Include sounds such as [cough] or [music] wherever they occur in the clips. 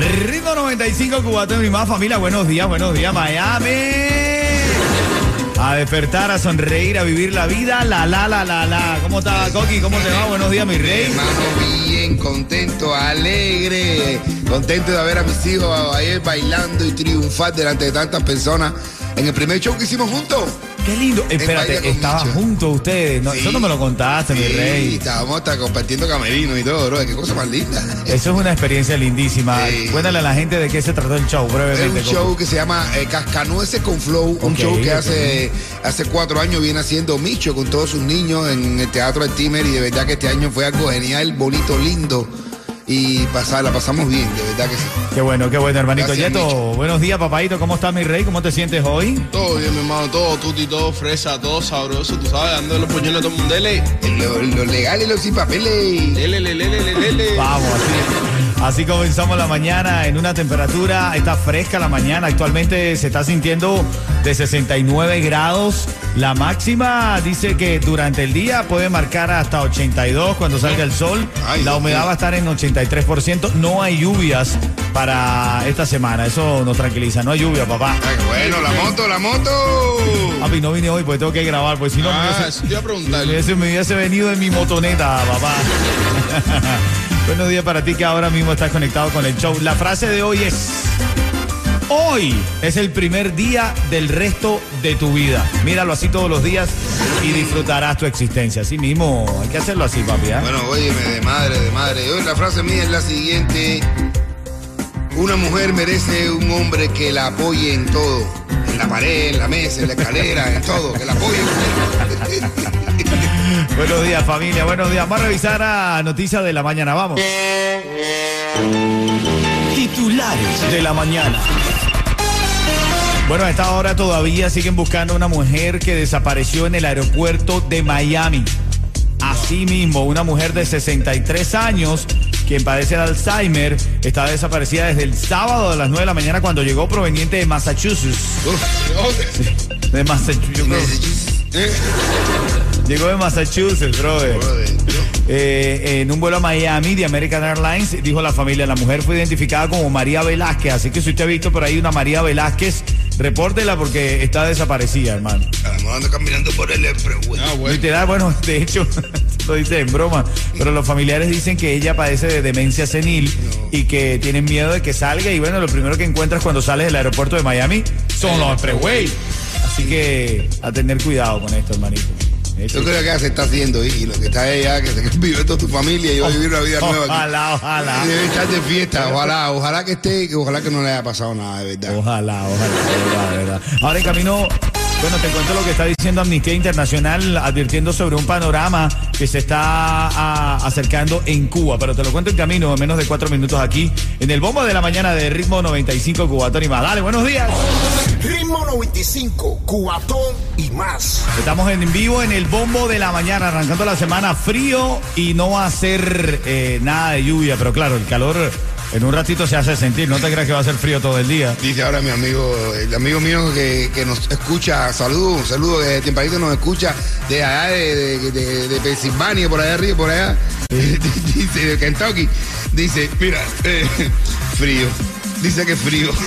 Ritmo 95, Cubatón y más familia. Buenos días, buenos días, Miami. A despertar, a sonreír, a vivir la vida. La, la, la, la, la. ¿Cómo está, Coqui? ¿Cómo te va? Buenos días, mi rey. Hermano, bien, contento, alegre, contento de ver a mis hijos ayer bailando y triunfar delante de tantas personas en el primer show que hicimos juntos. Qué lindo. Espérate, estaban juntos ustedes. No, Sí. Eso no me lo contaste, mi Sí, rey. estábamos hasta compartiendo camerino y todo, bro. Qué cosa más linda. Eso es una experiencia lindísima. Sí. Cuéntale a la gente de qué se trató el show, Es brevemente. un Coqui. show que se llama eh, Cascanueces con Flow, un show que hace, hace cuatro años viene haciendo Micho con todos sus niños en el Teatro del Timer y de verdad que este año fue algo genial, bonito, lindo y pasar, la pasamos bien, de verdad que sí. Qué bueno, qué bueno, hermanito. Gracias, Yeto, Micho. buenos días, papadito. ¿Cómo estás, mi rey? ¿Cómo te sientes hoy? Todo bien, mi hermano, todo tuti, todo fresa, todo sabroso, tú sabes, dando los puñones a todo el mundo. Dele, Lo, lo legal y lo sin papeles. dele, lele, lele, lele. Vamos, así, así comenzamos la mañana en una temperatura, está fresca la mañana, actualmente se está sintiendo de 69 grados. La máxima dice que durante el día puede marcar hasta 82 cuando salga el sol. Ay, la humedad va a estar en 83%. No hay lluvias para esta semana, eso nos tranquiliza. No hay lluvia, papá. Ay, bueno, la moto, la moto. Papi, no vine hoy porque tengo que grabar, pues si no me Ah, a hubiese, me hubiese venido en mi motoneta, papá. [laughs] Buenos días para ti que ahora mismo estás conectado con el show. La frase de hoy es, hoy es el primer día del resto de tu vida. Míralo así todos los días y disfrutarás tu existencia. Así mismo, hay que hacerlo así, papi. ¿ah? Bueno, óyeme, de madre, de madre. Hoy la frase mía es la siguiente. Una mujer merece un hombre que la apoye en todo. En la pared, en la mesa, en la escalera, en todo. Que la apoye. [laughs] Buenos días, familia. Buenos días. Vamos a revisar a noticias de la mañana. Vamos. Titulares de la mañana. Bueno, a esta hora todavía siguen buscando una mujer que desapareció en el aeropuerto de Miami. Asimismo, una mujer de 63 años, quien padece de Alzheimer, está desaparecida desde el sábado a las 9 de la mañana cuando llegó proveniente de Massachusetts. De Massachusetts. Llegó de Massachusetts, brother. Eh, en un vuelo a Miami de American Airlines, dijo la familia, la mujer fue identificada como María Velázquez. Así que si usted ha visto por ahí una María Velázquez, repórtela porque está desaparecida, hermano. A lo mejor ando caminando por el pero bueno. Ah, bueno. Literal, bueno, [laughs] de hecho, [laughs] lo dice en broma, pero los familiares dicen que ella padece de demencia senil y que tienen miedo de que salga y bueno, lo primero que encuentras cuando sales del aeropuerto de Miami son los expressway. Así que a tener cuidado con esto, hermanito. Yo creo que ya se está haciendo y lo que está allá, que se [laughs] vive toda tu familia y va a vivir una vida [laughs] nueva. Ojalá, ojalá. Debe estar de fiesta, ojalá, ojalá que esté, ojalá que no le haya pasado nada, de verdad. Ojalá, ojalá, de verdad, de verdad. Ahora en camino, bueno, te cuento lo que está diciendo Amnistía Internacional, advirtiendo sobre un panorama que se está ah, acercando en Cuba, pero te lo cuento en camino, en menos de cuatro minutos aquí, en el bombo de la mañana de Ritmo 95 Cubatón y más. Dale, buenos días. Ritmo 95, cuatón y más. Estamos en vivo en el bombo de la mañana, arrancando la semana frío y no va a ser eh, nada de lluvia, pero claro, el calor en un ratito se hace sentir, no te creas que va a ser frío todo el día. Dice ahora mi amigo, el amigo mío que, que nos escucha, saludos, saludos de tempranito nos escucha de allá de- de Pensilvania, por allá arriba, por allá, [laughs] dice de Kentucky, dice, mira, eh, frío. Dice que frío. [laughs]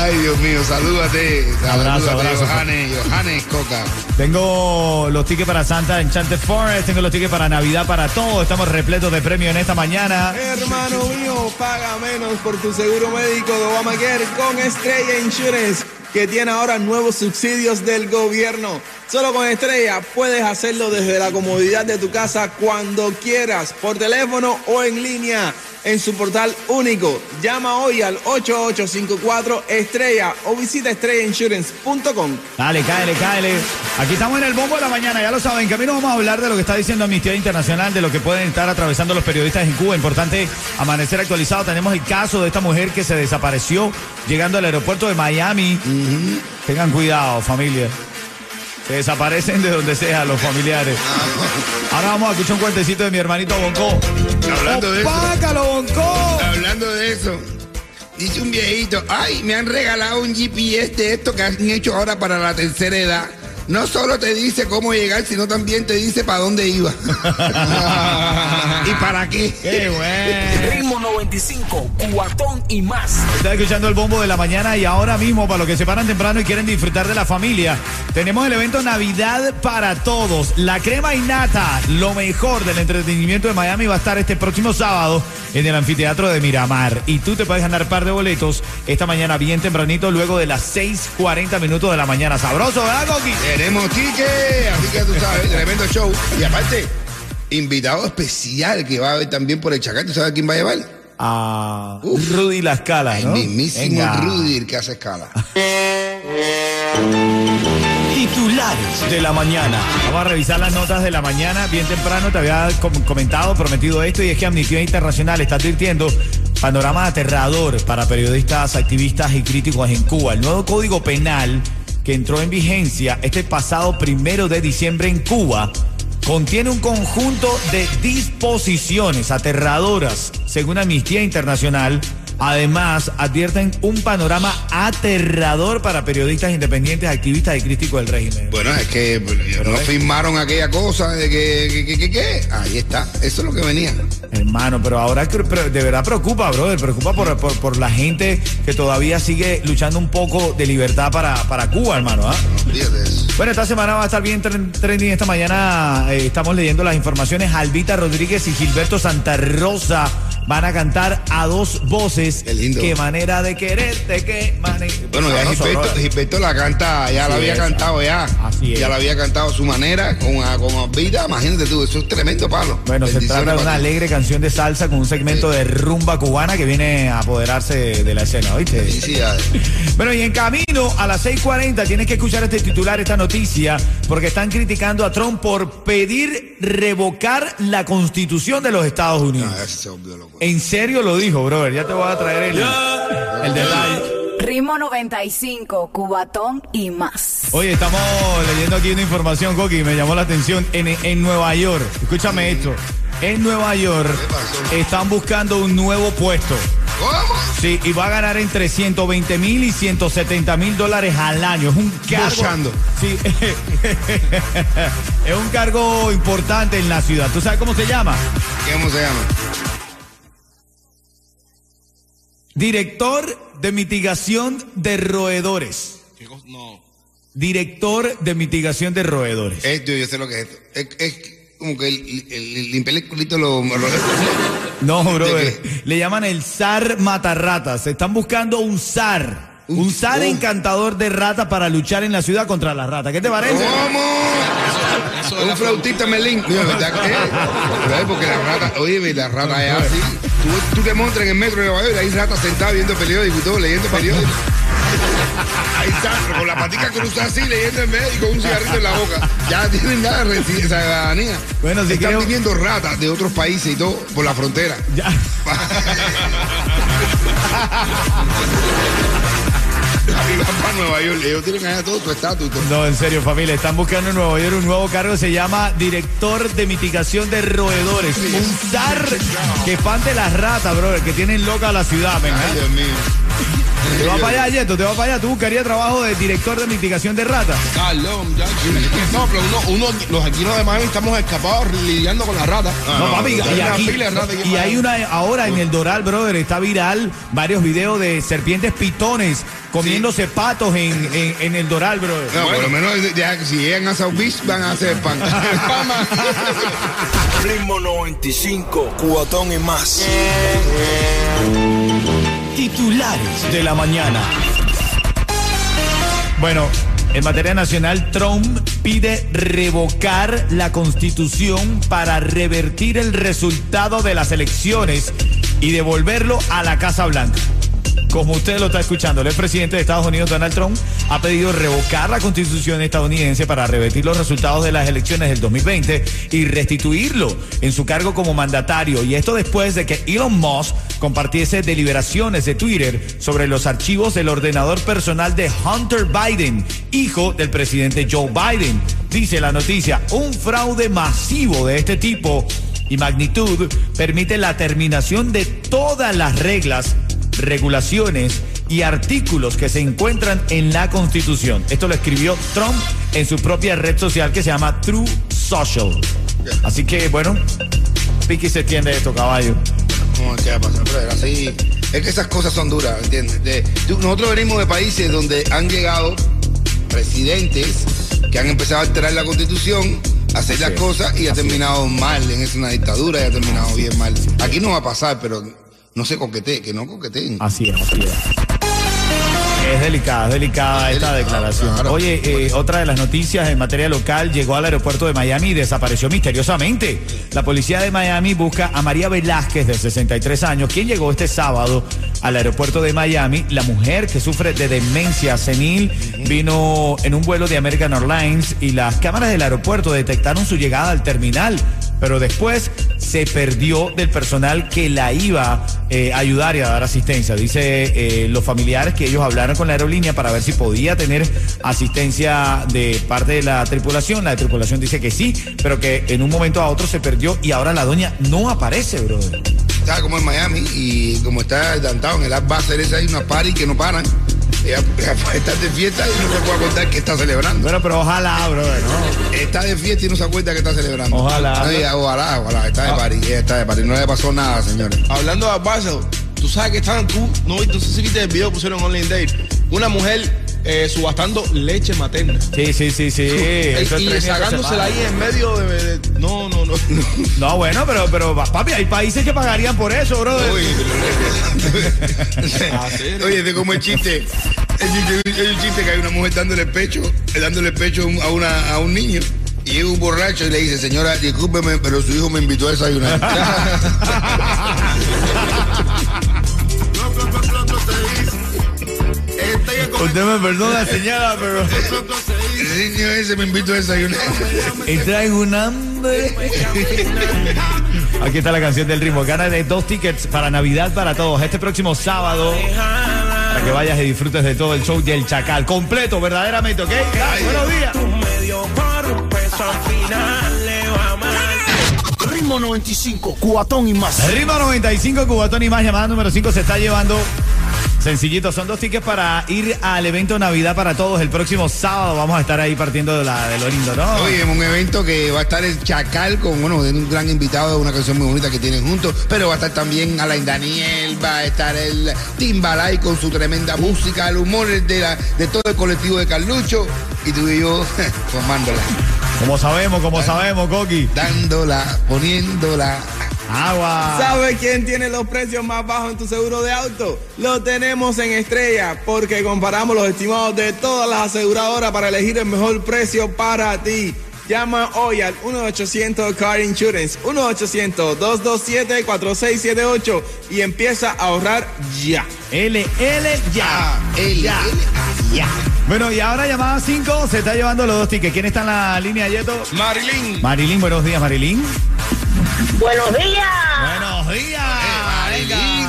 Ay, Dios mío, salúdate. Abrazo, Salúdate, abrazo. Johannes, Johannes Coca. Tengo los tickets para Santa Enchanted Forest, tengo los tickets para Navidad para todos. Estamos repletos de premios en esta mañana. Hermano mío, paga menos por tu seguro médico de Obamacare con Estrella Insurance, que tiene ahora nuevos subsidios del gobierno. Solo con Estrella puedes hacerlo desde la comodidad de tu casa cuando quieras, por teléfono o en línea. En su portal único. Llama hoy al 8854 estrella o visita estrellainsurance.com. Dale, cáele, cáele. Aquí estamos en el bombo de la mañana, ya lo saben. Que a mí vamos a hablar de lo que está diciendo Amnistía Internacional, de lo que pueden estar atravesando los periodistas en Cuba. Importante amanecer actualizado. Tenemos el caso de esta mujer que se desapareció llegando al aeropuerto de Miami. Tengan cuidado, familia. Se desaparecen de donde sea los familiares. Ahora vamos a escuchar un cuentecito de mi hermanito Bonco. Hablando de eso. ¡Opácalo, Bonco! Hablando de eso, dice un viejito, ay, me han regalado un GPS de esto que han hecho ahora para la tercera edad. No solo te dice cómo llegar, sino también te dice para dónde iba. [laughs] ¿Y para qué? ¡Qué bueno! Ritmo 95, cuatón y más. Está escuchando el bombo de la mañana y ahora mismo, para los que se paran temprano y quieren disfrutar de la familia, tenemos el evento Navidad para Todos. La crema y nata, lo mejor del entretenimiento de Miami, va a estar este próximo sábado en el anfiteatro de Miramar. Y tú te puedes ganar par de boletos esta mañana bien tempranito, luego de las 6:40 minutos de la mañana. Sabroso, ¿verdad, Coqui? Tenemos ticket, así que tú sabes, tremendo show. Y aparte, invitado especial que va a haber también por el Chacal. ¿Tú sabes quién va a llevar? A Uf. Rudy La Escala, El ¿no? mismísimo Venga. Rudy, el que hace escala. Titulares de la mañana. Vamos a revisar las notas de la mañana. Bien temprano te había com- comentado, prometido esto, y es que Amnistía Internacional está advirtiendo panorama aterrador para periodistas, activistas y críticos en Cuba. El nuevo código penal que entró en vigencia este pasado primero de diciembre en Cuba contiene un conjunto de disposiciones aterradoras, según Amnistía Internacional. Además, advierten un panorama aterrador para periodistas independientes, activistas y críticos del régimen. Bueno, es que no firmaron aquella cosa de que, que, que, que- que- Ahí está, eso es lo que venía. Hermano, pero ahora que- pero de verdad preocupa, brother. Preocupa por, por, por la gente que todavía sigue luchando un poco de libertad para, para Cuba, hermano. eso. Bueno, esta semana va a estar bien tren- trending. Esta mañana eh, estamos leyendo las informaciones. Albita Rodríguez y Gilberto Santa Rosa van a cantar a dos voces. Qué lindo. Qué manera de quererte, qué manera. Bueno, ya Gilberto, la canta, ya la había es. cantado ya. Así es. Ya la había cantado a su manera, con, vida. Imagínate tú, eso es tremendo palo. Bueno, se trata de una alegre canción de salsa con un segmento de rumba cubana que viene a apoderarse de, la escena, ¿oíste? Felicidades. [laughs] Bueno, y en camino a las 6:40 tienes que escuchar este titular, esta noticia, porque están criticando a Trump por pedir revocar la constitución de los Estados Unidos. Ah, ese se volvió loco. En serio lo dijo, brother. Ya te voy a traer el, el detalle. Ritmo 95, Cubatón y más. Oye, estamos leyendo aquí una información, Coqui, me llamó la atención. En, en Nueva York, escúchame esto. En Nueva York están buscando un nuevo puesto. ¿Cómo? Sí, y va a ganar entre 120 mil y 170 mil dólares al año. Es un cargo. Bochando. Sí, [laughs] es un cargo importante en la ciudad. ¿Tú sabes cómo se llama? ¿Cómo se llama? Director de mitigación de roedores. ¿Qué cosa? No. Director de mitigación de roedores. Esto, yo sé lo que es esto. Es, es como que el, el, el- limpiar el culito lo, lo- [laughs] No, brother. Le llaman el zar matarratas. Están buscando un zar. Un Un- zar oh. encantador de ratas para luchar en la ciudad contra las ratas. ¿Qué te parece? ¿Cómo? Eso de Un la flautista melín. Es [laughs] porque la rata, oye, la rata es así. Tú, tú te montas en el metro de Nueva York y hay ratas sentadas viendo periódico y todo, leyendo periódico. [laughs] Ahí está, con la patica cruzada así, leyendo el medio y con un cigarrito en la boca. Ya tienen nada de ciudadanía. Bueno, si Están creo- viniendo ratas de otros países y todo por la frontera. Ya. [laughs] Para Nueva York. Ellos tienen allá todo su estatus. No, en serio, familia. Están buscando en Nueva York un nuevo cargo. Se llama Director de Mitigación de Roedores. Un zar que espante las ratas, brother, que tienen loca la ciudad, men, Ay, ¿eh? Dios mío. Te vas para allá, Yeto, te vas para allá. Tú buscarías trabajo de director de mitigación de ratas. Carlos, muchacho. No, pero uno, uno, los aquí de Miami estamos escapados lidiando con la rata. No, papi, hay y, aquí- ratas y hay una ahora en el Doral, brother, está viral varios videos de serpientes pitones comiéndose patos en, en, en el Doral, brother. No, por lo menos ya, si llegan a South Beach van a hacer pan. [laughs] Ritmo 95, cuatón y más. Titulares de la mañana. Bueno, en materia nacional, Trump pide revocar la constitución para revertir el resultado de las elecciones y devolverlo a la Casa Blanca. Como usted lo está escuchando, el presidente de Estados Unidos, Donald Trump, ha pedido revocar la constitución estadounidense para revertir los resultados de las elecciones del 2020 y restituirlo en su cargo como mandatario. Y esto después de que Elon Musk compartiese deliberaciones de Twitter sobre los archivos del ordenador personal de Hunter Biden, hijo del presidente Joe Biden. Dice la noticia, un fraude masivo de este tipo y magnitud permite la terminación de todas las reglas regulaciones y artículos que se encuentran en la Constitución. Esto lo escribió Trump en su propia red social que se llama True Social. Así que, bueno, Piqui se entiende esto, caballo. ¿qué va a pasar, brother? Así. Es que esas cosas son duras, ¿entiendes? De- nosotros venimos de países donde han llegado presidentes que han empezado a alterar la constitución, a hacer las cosas y ha terminado mal. En es una dictadura y ha terminado bien mal. Aquí no va a pasar, pero no se coquetee, que no coqueteen. Así es, así es. Es delicada, es delicada Es esta delicado, declaración. claro. Oye, eh, otra de las noticias en materia local llegó al aeropuerto de Miami y desapareció misteriosamente. La policía de Miami busca a María Velázquez, de 63 años, quien llegó este sábado al aeropuerto de Miami. La mujer que sufre de demencia senil vino en un vuelo de American Airlines y las cámaras del aeropuerto detectaron su llegada al terminal pero después se perdió del personal que la iba eh, a ayudar y a dar asistencia. Dice eh, los familiares que ellos hablaron con la aerolínea para ver si podía tener asistencia de parte de la tripulación. La tripulación dice que sí, pero que en un momento a otro se perdió y ahora la doña no aparece, brother. Está como en Miami y como está downtown, en el Art Basel ese hay una party que no paran. Ella, ella puede estar de fiesta y no se puede acordar que está celebrando. Bueno, pero ojalá, brother, ¿no? Está de fiesta y no se acuerda que está celebrando. Ojalá. No, ella, ojalá, ojalá. Está de party, ella está de party. No le pasó nada, señores. Hablando de Basel, tú sabes que estaban tú, no, no sé si viste el video que pusieron en Online Date, una mujer eh, subastando leche materna. Sí, sí, sí, sí. [laughs] Y por sacándosela ahí en medio de, de- no, no, no. [laughs] No, bueno, pero, pero papi, hay países que pagarían por eso, brother. [laughs] Oye, Ah. Oye, de como el chiste. El chiste- Hay un chiste que hay una mujer dándole el pecho, dándole pecho a un- a, una, a un niño. Y llega un borracho y le dice, señora, discúlpeme, pero su hijo me invitó a desayunar. [laughs] Usted me perdona, señora, pero... El niño ese me invitó a desayunar. Y traigo un hambre. Aquí está la canción del ritmo. Gana de dos tickets para Navidad para todos. Este próximo sábado. Para que vayas y disfrutes de todo el show del Chacal. Completo, verdaderamente, ¿ok? Buenos días. Ritmo 95, cuatón y más. Ritmo 95, Cubatón y más. Llamada número 5 se está llevando. Sencillito, son dos tickets para ir al evento Navidad para todos el próximo sábado. Vamos a estar ahí partiendo de, la, de lo lindo, ¿no? Oye, en un evento que va a estar el Chacal con bueno, de un gran invitado, una canción muy bonita que tienen juntos, pero va a estar también Alain Daniel, va a estar el Timbalay con su tremenda música, el humor de, la, de todo el colectivo de Carlucho y tú y yo [laughs] formándola, Como sabemos, como sabemos, Coqui. dándola, poniéndola. Agua. ¿Sabes quién tiene los precios más bajos en tu seguro de auto? Lo tenemos en Estrella, porque comparamos los estimados de todas las aseguradoras para elegir el mejor precio para ti. Llama hoy al 1-800 Car Insurance, 1-800-227-4678 y empieza a ahorrar ya. LL ya. El, Ya. el- ya. Bueno, y ahora llamada 5 se está llevando los dos tickets. ¿Quién está en la línea, Yeto? Marilyn, Marilyn, buenos días, Marilyn. Buenos días. Buenos días.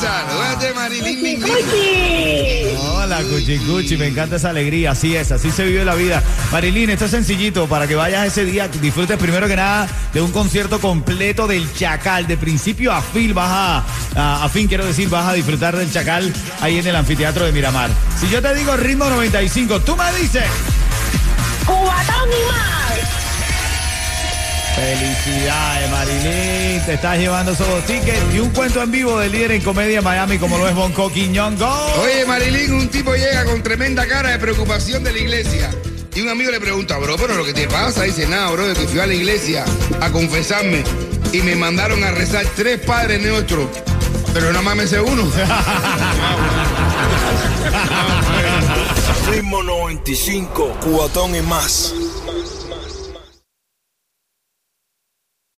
Salúdate, Marilyn. Lin, Lin. Cuchi. Hola, Cuchi Cuchi, me encanta esa alegría. Así es, así se vive la vida. Marilyn, esto es sencillito para que vayas ese día, disfrutes primero que nada de un concierto completo del Chacal. De principio a fin, vas a, a, a fin, quiero decir, vas a disfrutar del Chacal ahí en el anfiteatro de Miramar. Si yo te digo ritmo 95, tú me dices. Cubatón y más. Felicidades, Marilyn. Te estás llevando esos tickets y un cuento en vivo del líder en comedia en Miami, como lo es Bonco Quiñongo. Oye, Marilyn, un tipo llega con tremenda cara de preocupación de la iglesia. Y un amigo le pregunta, bro, pero lo que te pasa, dice, nada, bro, de que fui a la iglesia a confesarme y me mandaron a rezar tres padres nuestros. Pero nada más me sé uno. [laughs] Ritmo 95, cuatón y más.